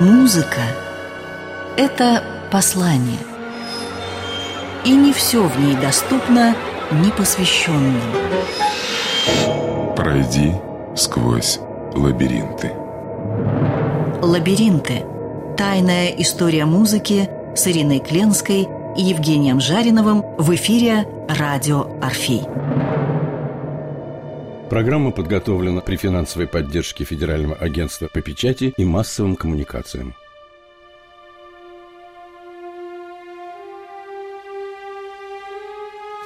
Музыка – это послание. И не все в ней доступно непосвященным. Пройди сквозь лабиринты. Лабиринты – тайная история музыки с Ириной Кленской и Евгением Жариновым в эфире «Радио Орфей». Программа подготовлена при финансовой поддержке Федерального агентства по печати и массовым коммуникациям.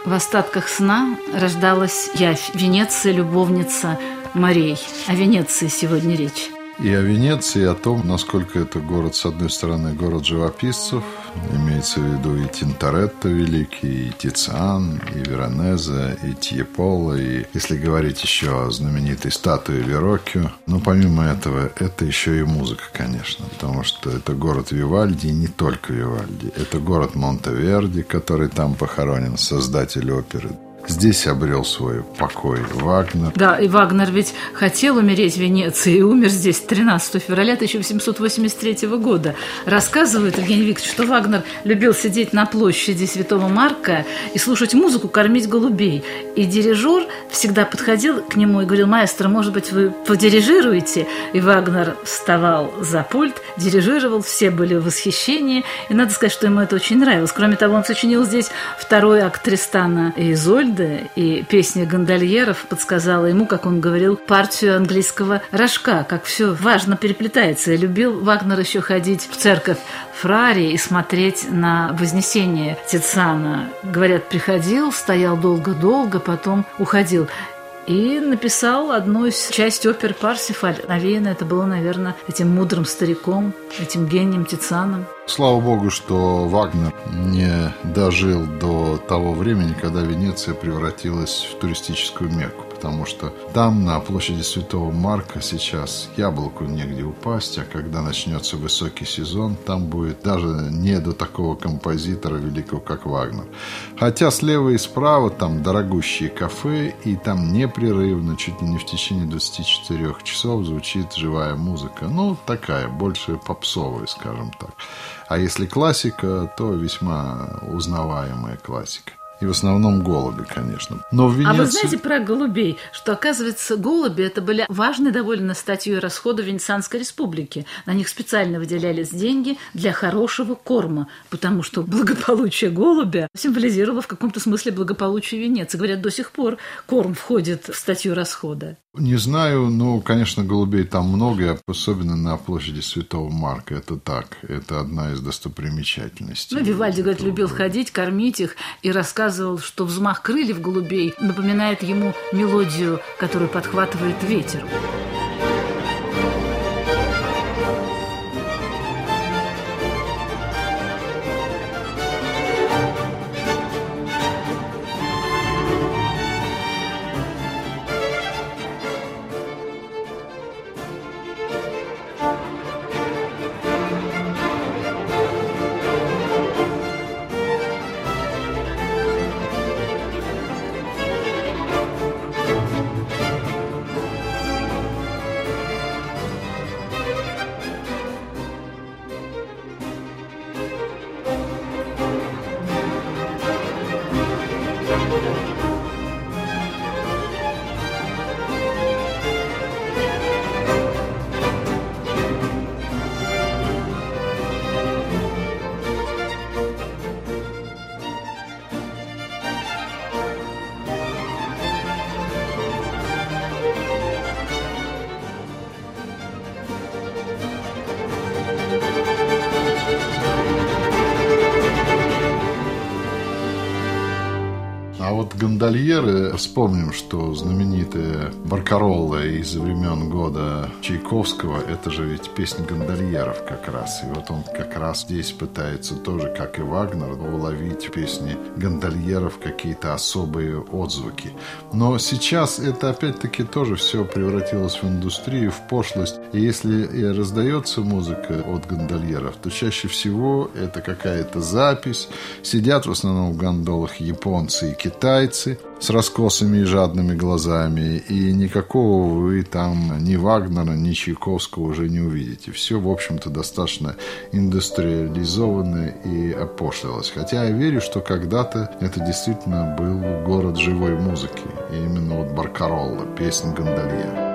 В остатках сна рождалась явь, Венеция, любовница морей. О Венеции сегодня речь и о Венеции, и о том, насколько это город, с одной стороны, город живописцев, имеется в виду и Тинторетто великий, и Тициан, и Веронезе, и Тьеполо, и, если говорить еще о знаменитой статуе Вероккио, но помимо этого, это еще и музыка, конечно, потому что это город Вивальди, и не только Вивальди. Это город Монтеверди, который там похоронен, создатель оперы. Здесь обрел свой покой Вагнер. Да, и Вагнер ведь хотел умереть в Венеции и умер здесь 13 февраля 1883 года. Рассказывает Евгений Викторович, что Вагнер любил сидеть на площади Святого Марка и слушать музыку, кормить голубей. И дирижер всегда подходил к нему и говорил, маэстро, может быть, вы подирижируете? И Вагнер вставал за пульт, дирижировал, все были в восхищении. И надо сказать, что ему это очень нравилось. Кроме того, он сочинил здесь второй акт Тристана и Изольды, Гольда и песня гондольеров подсказала ему, как он говорил, партию английского рожка, как все важно переплетается. Любил Вагнер еще ходить в церковь Фрари и смотреть на Вознесение Тициана. Говорят, приходил, стоял долго-долго, потом уходил и написал одну из часть оперы «Парсифаль». Навеяно это было, наверное, этим мудрым стариком, этим гением Тицианом. Слава богу, что Вагнер не дожил до того времени, когда Венеция превратилась в туристическую мекку потому что там, на площади Святого Марка, сейчас яблоку негде упасть, а когда начнется высокий сезон, там будет даже не до такого композитора великого, как Вагнер. Хотя слева и справа там дорогущие кафе, и там непрерывно, чуть ли не в течение 24 часов звучит живая музыка. Ну, такая, больше попсовая, скажем так. А если классика, то весьма узнаваемая классика. И в основном голуби, конечно. Но в Венеции... А вы знаете про голубей, что, оказывается, голуби это были важной довольно статьей расхода Венецианской республики. На них специально выделялись деньги для хорошего корма, потому что благополучие голубя символизировало в каком-то смысле благополучие Венеции. Говорят, до сих пор корм входит в статью расхода. Не знаю, но, конечно, голубей там много, особенно на площади Святого Марка. Это так, это одна из достопримечательностей. Ну, Вивальди, говорит, любил ходить, кормить их и рассказывал, что взмах крыльев голубей напоминает ему мелодию, которую подхватывает ветер. Гондольеры, вспомним, что знаменитая Баркаролла из времен года Чайковского, это же ведь песня гондольеров как раз. И вот он как раз здесь пытается тоже, как и Вагнер, уловить в песне гондольеров какие-то особые отзвуки. Но сейчас это опять-таки тоже все превратилось в индустрию, в пошлость. И если и раздается музыка от гондольеров, то чаще всего это какая-то запись. Сидят в основном в гондолах японцы и китайцы, китайцы с раскосыми и жадными глазами, и никакого вы там ни Вагнера, ни Чайковского уже не увидите. Все, в общем-то, достаточно индустриализованно и опошлилось. Хотя я верю, что когда-то это действительно был город живой музыки. И именно вот Баркаролла, песня Гондольера.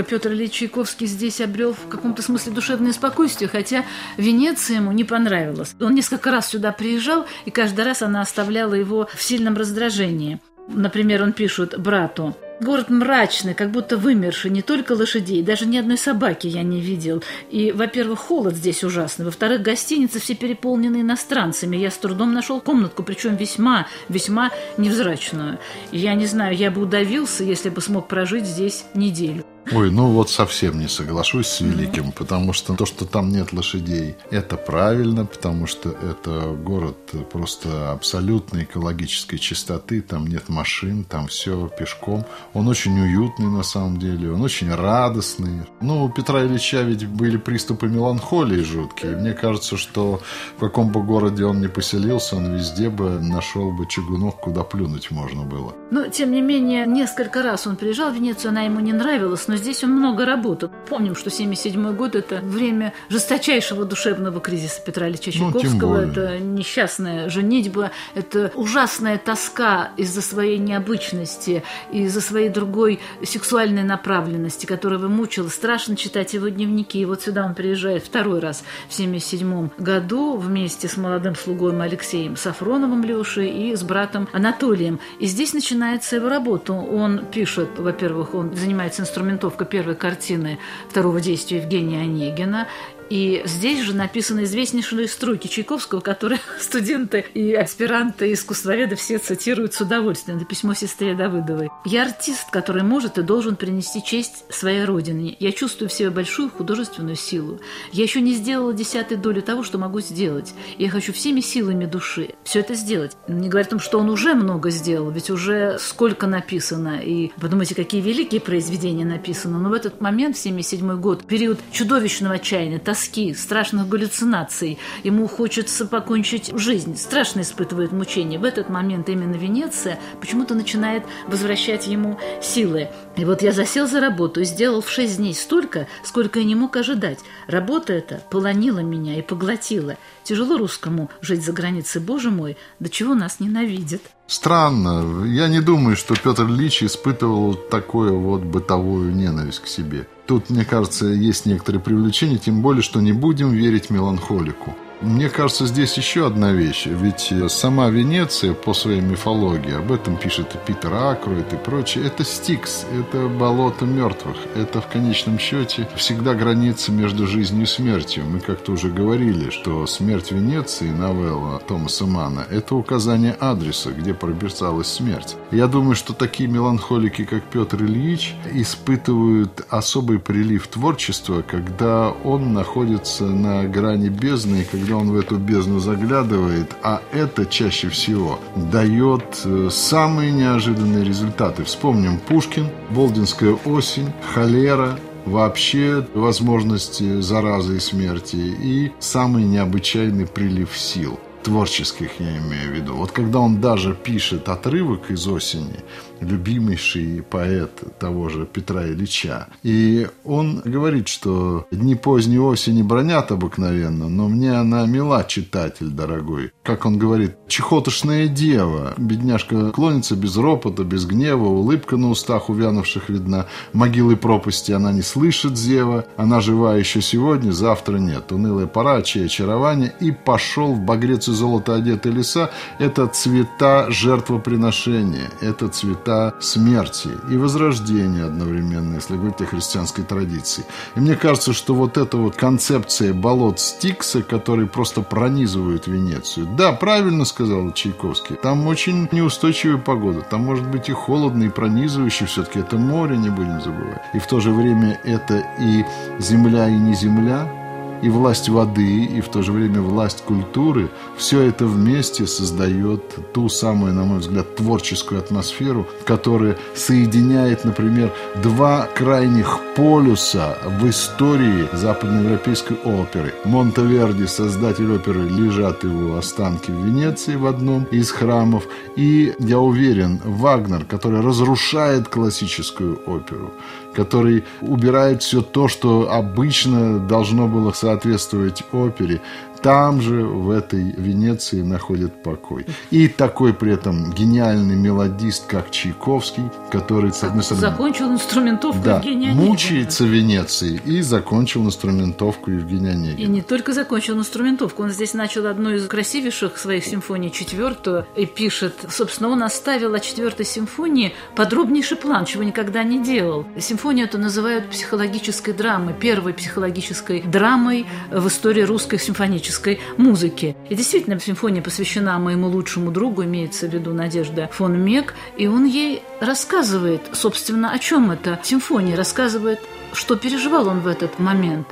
Только Петр Ильич Чайковский здесь обрел в каком-то смысле душевное спокойствие, хотя Венеция ему не понравилась. Он несколько раз сюда приезжал, и каждый раз она оставляла его в сильном раздражении. Например, он пишет брату – Город мрачный, как будто вымерший, не только лошадей, даже ни одной собаки я не видел. И, во-первых, холод здесь ужасный, во-вторых, гостиницы все переполнены иностранцами. Я с трудом нашел комнатку, причем весьма, весьма невзрачную. Я не знаю, я бы удавился, если бы смог прожить здесь неделю. Ой, ну вот совсем не соглашусь с Великим, потому что то, что там нет лошадей, это правильно, потому что это город просто абсолютной экологической чистоты, там нет машин, там все пешком. Он очень уютный на самом деле, он очень радостный. Ну, у Петра Ильича ведь были приступы меланхолии жуткие. Мне кажется, что в каком бы городе он ни поселился, он везде бы нашел бы чугунок, куда плюнуть можно было. Но, тем не менее, несколько раз он приезжал в Венецию, она ему не нравилась, но здесь он много работал. Помним, что 77 год – это время жесточайшего душевного кризиса Петра Ильича ну, Чайковского. Ну, это несчастная женитьба, это ужасная тоска из-за своей необычности, из-за своей другой сексуальной направленности, которая его мучила. Страшно читать его дневники. И вот сюда он приезжает второй раз в 77 году вместе с молодым слугой Алексеем Сафроновым Лешей и с братом Анатолием. И здесь начинается его работа. Он пишет, во-первых, он занимается инструментовкой первой картины второго действия Евгения Онегина и здесь же написаны известнейшие строки Чайковского, которые студенты и аспиранты, и искусствоведы все цитируют с удовольствием. Это письмо сестре Давыдовой. «Я артист, который может и должен принести честь своей родине. Я чувствую в себе большую художественную силу. Я еще не сделала десятой доли того, что могу сделать. Я хочу всеми силами души все это сделать. Не говоря о том, что он уже много сделал, ведь уже сколько написано. И подумайте, какие великие произведения написаны. Но в этот момент, в 77 год, период чудовищного отчаяния, тоски, страшных галлюцинаций. Ему хочется покончить жизнь, страшно испытывает мучения. В этот момент именно Венеция почему-то начинает возвращать ему силы. И вот я засел за работу и сделал в шесть дней столько, сколько я не мог ожидать. Работа эта полонила меня и поглотила. Тяжело русскому жить за границей, боже мой, до чего нас ненавидят. Странно. Я не думаю, что Петр Ильич испытывал такое вот бытовую ненависть к себе. Тут, мне кажется, есть некоторые привлечения, тем более, что не будем верить меланхолику. Мне кажется, здесь еще одна вещь. Ведь сама Венеция по своей мифологии, об этом пишет и Питер Акрует и прочее, это Стикс, это болото мертвых. Это в конечном счете всегда граница между жизнью и смертью. Мы как-то уже говорили, что «Смерть Венеции» новелла Томаса Мана – это указание адреса, где пробирцалась смерть. Я думаю, что такие меланхолики, как Петр Ильич, испытывают особый прилив творчества, когда он находится на грани бездны когда когда он в эту бездну заглядывает, а это чаще всего дает э, самые неожиданные результаты. Вспомним Пушкин, Болдинская осень, холера, вообще возможности заразы и смерти и самый необычайный прилив сил творческих я имею в виду. Вот когда он даже пишет отрывок из осени, любимейший поэт того же Петра Ильича. И он говорит, что дни поздней осени бронят обыкновенно, но мне она мила, читатель дорогой. Как он говорит, чехотошная дева. Бедняжка клонится без ропота, без гнева, улыбка на устах увянувших видна. Могилы пропасти она не слышит зева. Она жива еще сегодня, завтра нет. Унылая пора, чье очарование. И пошел в багрец и золото одетые леса. Это цвета жертвоприношения. Это цвета о смерти и возрождении одновременно, если говорить о христианской традиции. И мне кажется, что вот эта вот концепция болот Стикса, которые просто пронизывают Венецию. Да, правильно сказал Чайковский. Там очень неустойчивая погода. Там может быть и холодно, и пронизывающий. Все-таки это море, не будем забывать. И в то же время это и земля, и не земля и власть воды, и в то же время власть культуры, все это вместе создает ту самую, на мой взгляд, творческую атмосферу, которая соединяет, например, два крайних полюса в истории западноевропейской оперы. Монтеверди, создатель оперы, лежат его останки в Венеции в одном из храмов, и, я уверен, Вагнер, который разрушает классическую оперу, который убирает все то, что обычно должно было соответствовать опере, там же, в этой Венеции, находит покой. И такой при этом гениальный мелодист, как Чайковский, который, с одной стороны... Закончил инструментовку да, Евгения мучается в Венеции и закончил инструментовку Евгения Онегина. И не только закончил инструментовку, он здесь начал одну из красивейших своих симфоний, четвертую, и пишет, собственно, он оставил о четвертой симфонии подробнейший план, чего никогда не делал. Симфонию это называют психологической драмой, первой психологической драмой в истории русской симфонической классической музыки. И действительно, симфония посвящена моему лучшему другу, имеется в виду Надежда фон Мек, и он ей рассказывает, собственно, о чем эта симфония, рассказывает, что переживал он в этот момент.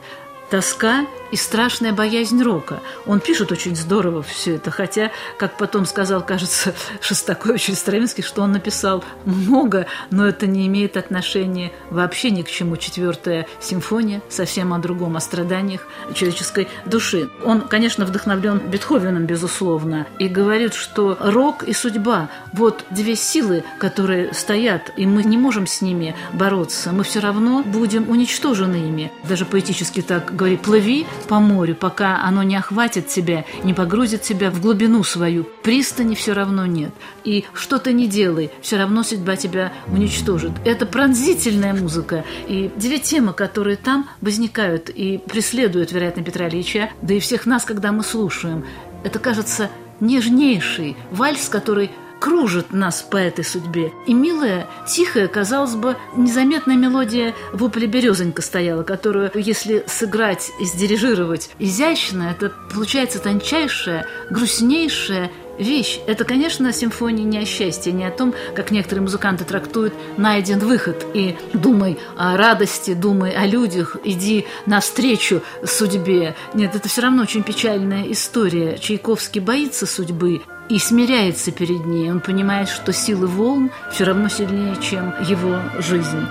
Тоска и страшная боязнь рока. Он пишет очень здорово все это, хотя, как потом сказал, кажется, Шостакович или Стравинский, что он написал много, но это не имеет отношения вообще ни к чему. Четвертая симфония совсем о другом, о страданиях человеческой души. Он, конечно, вдохновлен Бетховеном, безусловно, и говорит, что рок и судьба – вот две силы, которые стоят, и мы не можем с ними бороться. Мы все равно будем уничтожены ими. Даже поэтически так говорит, плыви, по морю, пока оно не охватит тебя, не погрузит тебя в глубину свою. Пристани все равно нет. И что ты не делай, все равно судьба тебя уничтожит. Это пронзительная музыка. И две темы, которые там возникают и преследуют, вероятно, Петра Ильича, да и всех нас, когда мы слушаем, это, кажется, нежнейший вальс, который кружит нас по этой судьбе. И милая, тихая, казалось бы, незаметная мелодия в опере «Березонька» стояла, которую, если сыграть и сдирижировать изящно, это получается тончайшая, грустнейшая вещь. Это, конечно, симфония не о счастье, не о том, как некоторые музыканты трактуют «найден выход» и «думай о радости, думай о людях, иди навстречу судьбе». Нет, это все равно очень печальная история. Чайковский боится судьбы, и смиряется перед ней. Он понимает, что силы волн все равно сильнее, чем его жизнь.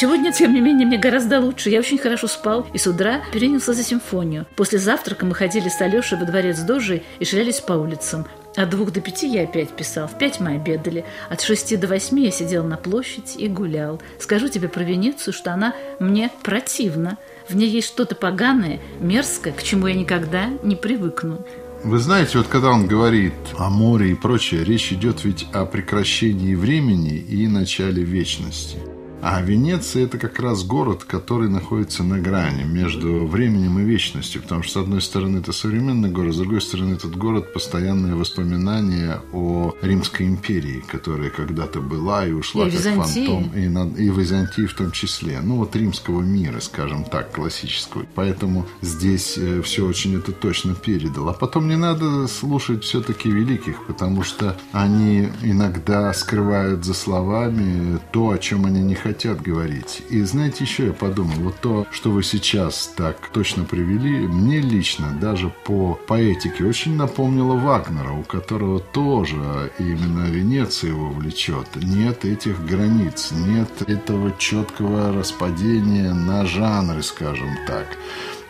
Сегодня, тем не менее, мне гораздо лучше. Я очень хорошо спал и с утра перенялся за симфонию. После завтрака мы ходили с Алешей во дворец Дожи и шлялись по улицам. От двух до пяти я опять писал, в пять мы обедали. От шести до восьми я сидел на площади и гулял. Скажу тебе про Венецию, что она мне противна. В ней есть что-то поганое, мерзкое, к чему я никогда не привыкну. Вы знаете, вот когда он говорит о море и прочее, речь идет ведь о прекращении времени и начале вечности. А Венеция – это как раз город, который находится на грани между временем и вечностью. Потому что, с одной стороны, это современный город, с другой стороны, этот город – постоянное воспоминание о Римской империи, которая когда-то была и ушла и как Византии. фантом. И, на, и Византии в том числе. Ну, вот римского мира, скажем так, классического. Поэтому здесь э, все очень это точно передал. А потом не надо слушать все-таки великих, потому что они иногда скрывают за словами то, о чем они не хотят говорить. И знаете, еще я подумал, вот то, что вы сейчас так точно привели, мне лично даже по поэтике очень напомнило Вагнера, у которого тоже именно Венеция его влечет. Нет этих границ, нет этого четкого распадения на жанры, скажем так.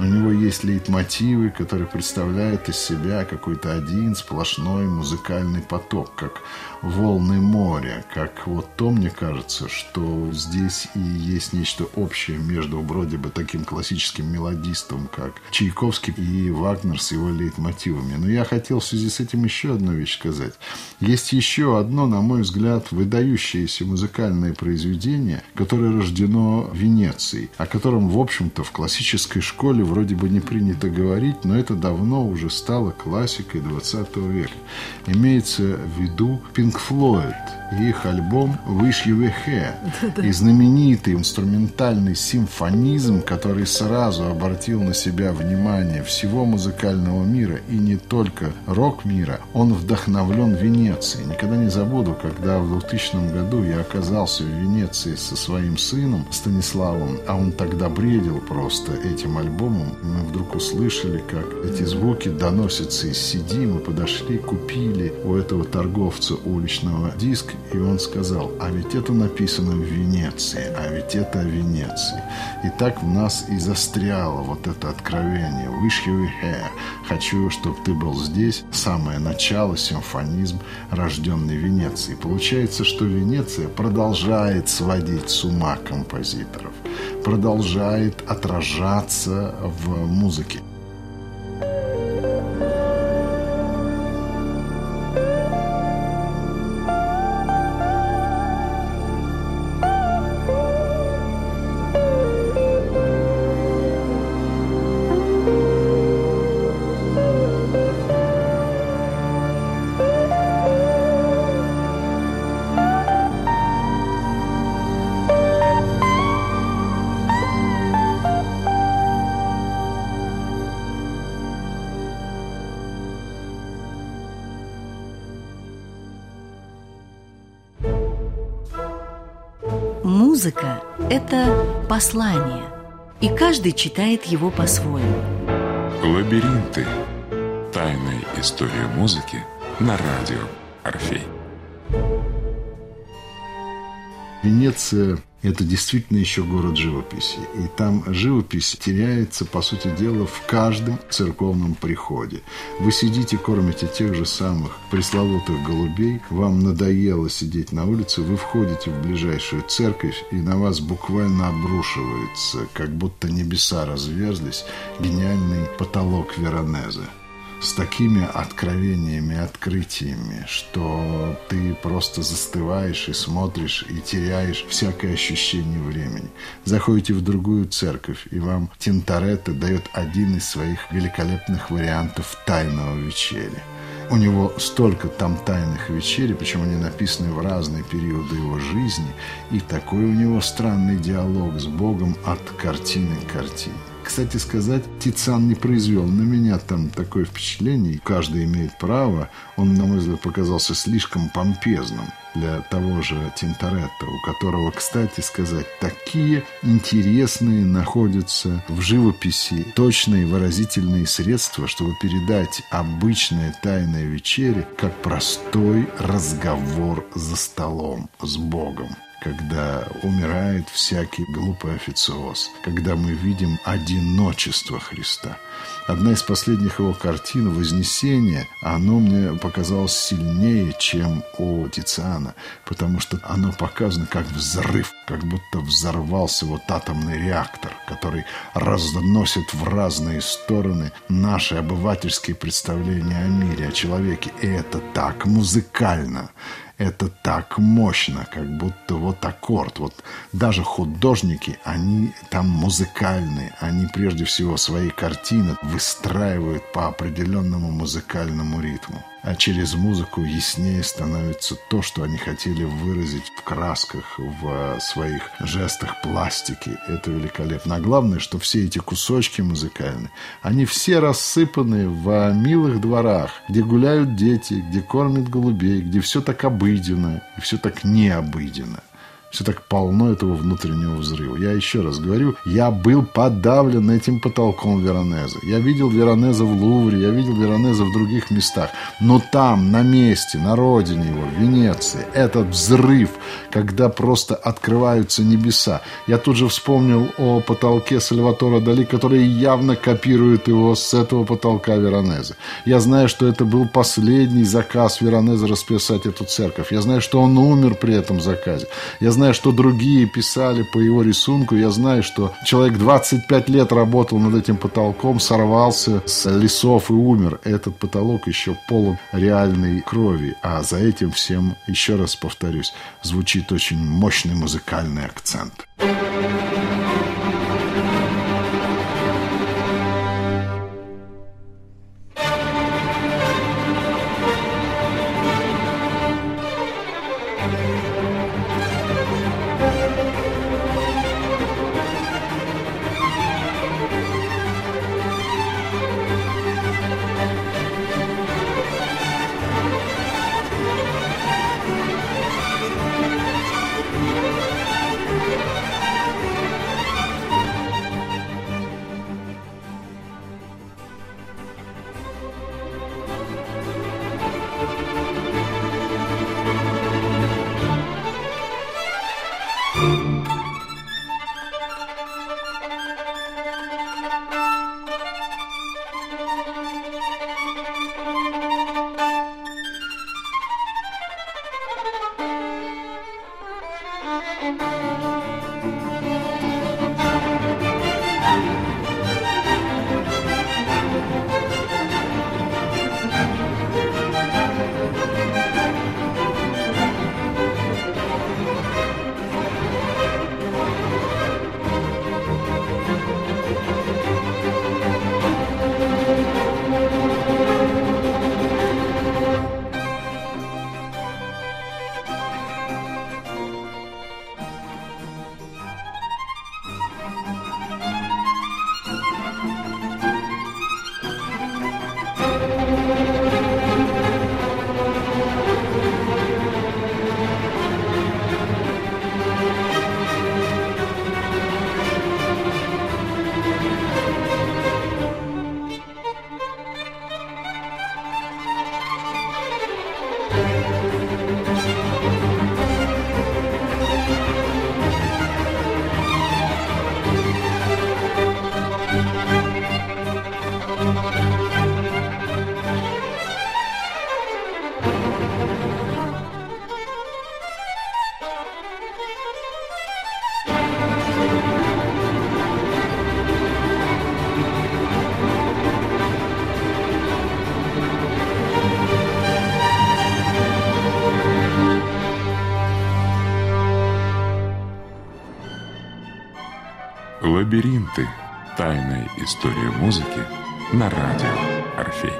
У него есть лейтмотивы, которые представляют из себя какой-то один сплошной музыкальный поток, как волны моря, как вот то, мне кажется, что здесь и есть нечто общее между вроде бы таким классическим мелодистом, как Чайковский и Вагнер с его лейтмотивами. Но я хотел в связи с этим еще одну вещь сказать. Есть еще одно, на мой взгляд, выдающееся музыкальное произведение, которое рождено в Венеции, о котором, в общем-то, в классической школе вроде бы не принято говорить, но это давно уже стало классикой 20 века. Имеется в виду Pink Floyd и их альбом «Wish You Were Here» и знаменитый инструментальный симфонизм, который сразу обратил на себя внимание всего музыкального мира и не только рок-мира, он вдохновлен Венецией. Никогда не забуду, когда в 2000 году я оказался в Венеции со своим сыном Станиславом, а он тогда бредил просто этим альбомом, мы вдруг услышали, как эти звуки доносятся из CD, мы подошли, купили у этого торговца уличного диск, и он сказал, а ведь это написано в Венеции, а ведь это о Венеции. И так в нас и застряло вот это откровение. Wish you here. Хочу, чтобы ты был здесь. Самое начало, симфонизм, рожденный в Венеции. Получается, что Венеция продолжает сводить с ума композиторов, продолжает отражаться в музыке. Это послание, и каждый читает его по-своему. Лабиринты. Тайная история музыки на радио Орфей. Венеция – это действительно еще город живописи. И там живопись теряется, по сути дела, в каждом церковном приходе. Вы сидите, кормите тех же самых пресловутых голубей, вам надоело сидеть на улице, вы входите в ближайшую церковь, и на вас буквально обрушивается, как будто небеса разверзлись, гениальный потолок Веронезе с такими откровениями, открытиями, что ты просто застываешь и смотришь и теряешь всякое ощущение времени. Заходите в другую церковь, и вам Тинторетто дает один из своих великолепных вариантов тайного вечеря. У него столько там тайных вечерей, причем они написаны в разные периоды его жизни, и такой у него странный диалог с Богом от картины к картине. Кстати сказать, Тициан не произвел на меня там такое впечатление. Каждый имеет право. Он, на мой взгляд, показался слишком помпезным для того же Тинторетто, у которого, кстати сказать, такие интересные находятся в живописи точные выразительные средства, чтобы передать обычное тайное вечере как простой разговор за столом с Богом когда умирает всякий глупый официоз, когда мы видим одиночество Христа. Одна из последних его картин «Вознесение», оно мне показалось сильнее, чем у Тициана, потому что оно показано как взрыв, как будто взорвался вот атомный реактор, который разносит в разные стороны наши обывательские представления о мире, о человеке. И это так музыкально, Это так мощно, как будто вот аккорд. Вот даже художники, они там музыкальные. Они прежде всего свои картины выстраивают по определенному музыкальному ритму а через музыку яснее становится то, что они хотели выразить в красках, в своих жестах пластики. Это великолепно. А главное, что все эти кусочки музыкальные, они все рассыпаны в милых дворах, где гуляют дети, где кормят голубей, где все так обыденно и все так необыденно. Все так полно этого внутреннего взрыва. Я еще раз говорю, я был подавлен этим потолком Веронеза. Я видел Веронеза в Лувре, я видел Веронеза в других местах. Но там, на месте, на родине его, в Венеции, этот взрыв, когда просто открываются небеса. Я тут же вспомнил о потолке Сальватора Дали, который явно копирует его с этого потолка Веронеза. Я знаю, что это был последний заказ Веронеза расписать эту церковь. Я знаю, что он умер при этом заказе. Я знаю, что другие писали по его рисунку. Я знаю, что человек 25 лет работал над этим потолком, сорвался с лесов и умер. Этот потолок еще полон реальной крови. А за этим всем, еще раз повторюсь, звучит очень мощный музыкальный акцент. Лабиринты. История музыки на радио Орфей.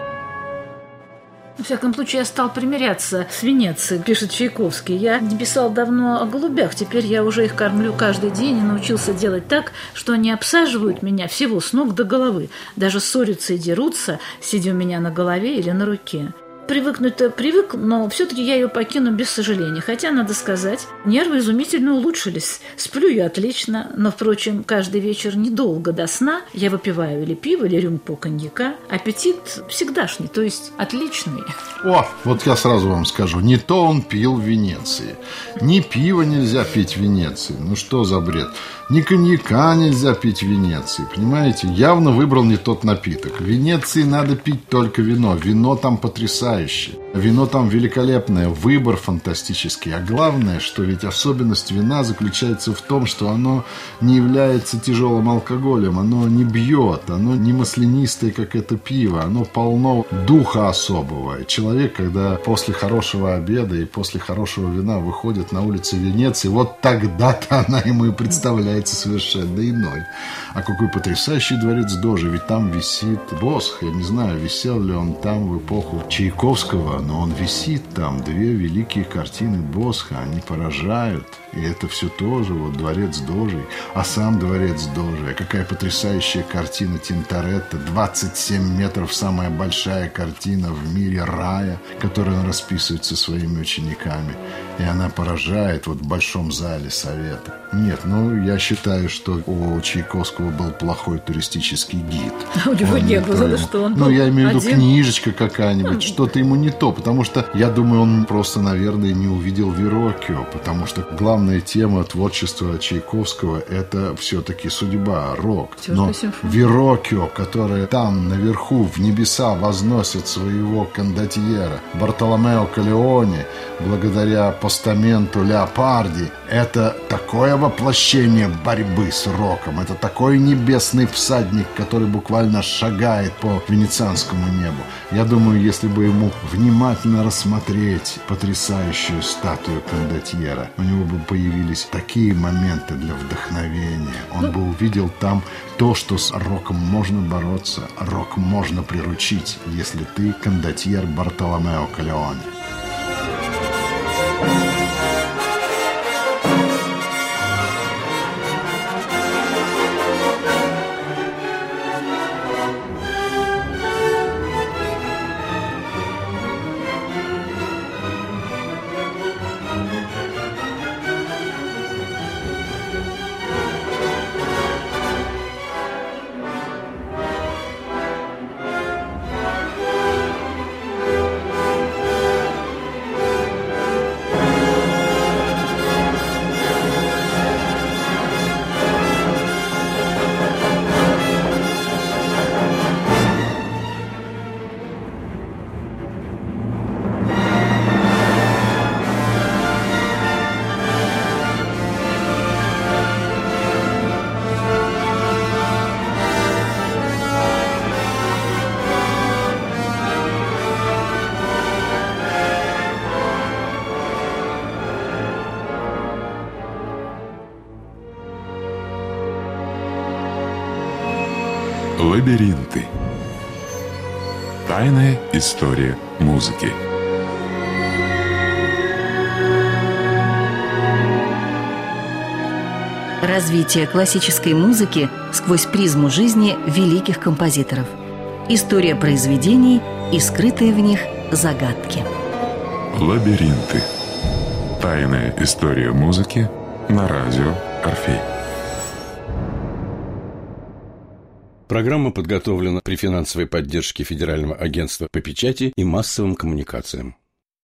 В всяком случае, я стал примиряться с Венецией, пишет Чайковский. Я не писал давно о голубях, теперь я уже их кормлю каждый день и научился делать так, что они обсаживают меня всего с ног до головы. Даже ссорятся и дерутся, сидя у меня на голове или на руке привыкнуть-то привык, но все-таки я ее покину без сожаления. Хотя, надо сказать, нервы изумительно улучшились. Сплю я отлично, но, впрочем, каждый вечер недолго до сна я выпиваю или пиво, или рюмку коньяка. Аппетит всегдашний, то есть отличный. О, вот я сразу вам скажу, не то он пил в Венеции. Ни пива нельзя пить в Венеции. Ну что за бред? Ни коньяка нельзя пить в Венеции, понимаете? Явно выбрал не тот напиток. В Венеции надо пить только вино. Вино там потрясающее. Вино там великолепное, выбор фантастический. А главное, что ведь особенность вина заключается в том, что оно не является тяжелым алкоголем, оно не бьет, оно не маслянистое, как это пиво, оно полно духа особого. человек, когда после хорошего обеда и после хорошего вина выходит на улицы Венеции, вот тогда-то она ему и представляется совершенно иной. А какой потрясающий дворец Дожи, ведь там висит Босх, я не знаю, висел ли он там в эпоху Чайковского, но он висит там. Две великие картины Босха, они поражают. И это все тоже вот дворец Дожей. А сам дворец Дожей. Какая потрясающая картина Тинторетто. 27 метров, самая большая картина в мире рая, которую он расписывает со своими учениками. И она поражает вот в большом зале совета. Нет, ну, я считаю, что у Чайковского был плохой туристический гид. У него он не было, что он Ну, я имею в виду книжечка какая-нибудь, что-то ему не то. Потому что, я думаю, он просто, наверное, не увидел Верокио. Потому что главная тема творчества Чайковского – это все-таки судьба, рок. Но. Верокио, которая там, наверху, в небеса возносит своего кондотьера, Бартоломео Калеоне, благодаря постаменту Леопарди, это такое воплощение борьбы с роком, это такой небесный всадник, который буквально шагает по венецианскому небу. Я думаю, если бы ему внимательно рассмотреть потрясающую статую кондотьера, у него бы появились такие моменты для вдохновения. Он бы увидел там то, что с роком можно бороться, рок можно приручить, если ты кондотьер Бартоломео Калеоне. Лабиринты. Тайная история музыки. Развитие классической музыки сквозь призму жизни великих композиторов. История произведений и скрытые в них загадки. Лабиринты. Тайная история музыки на радио Орфей. Программа подготовлена при финансовой поддержке Федерального агентства по печати и массовым коммуникациям.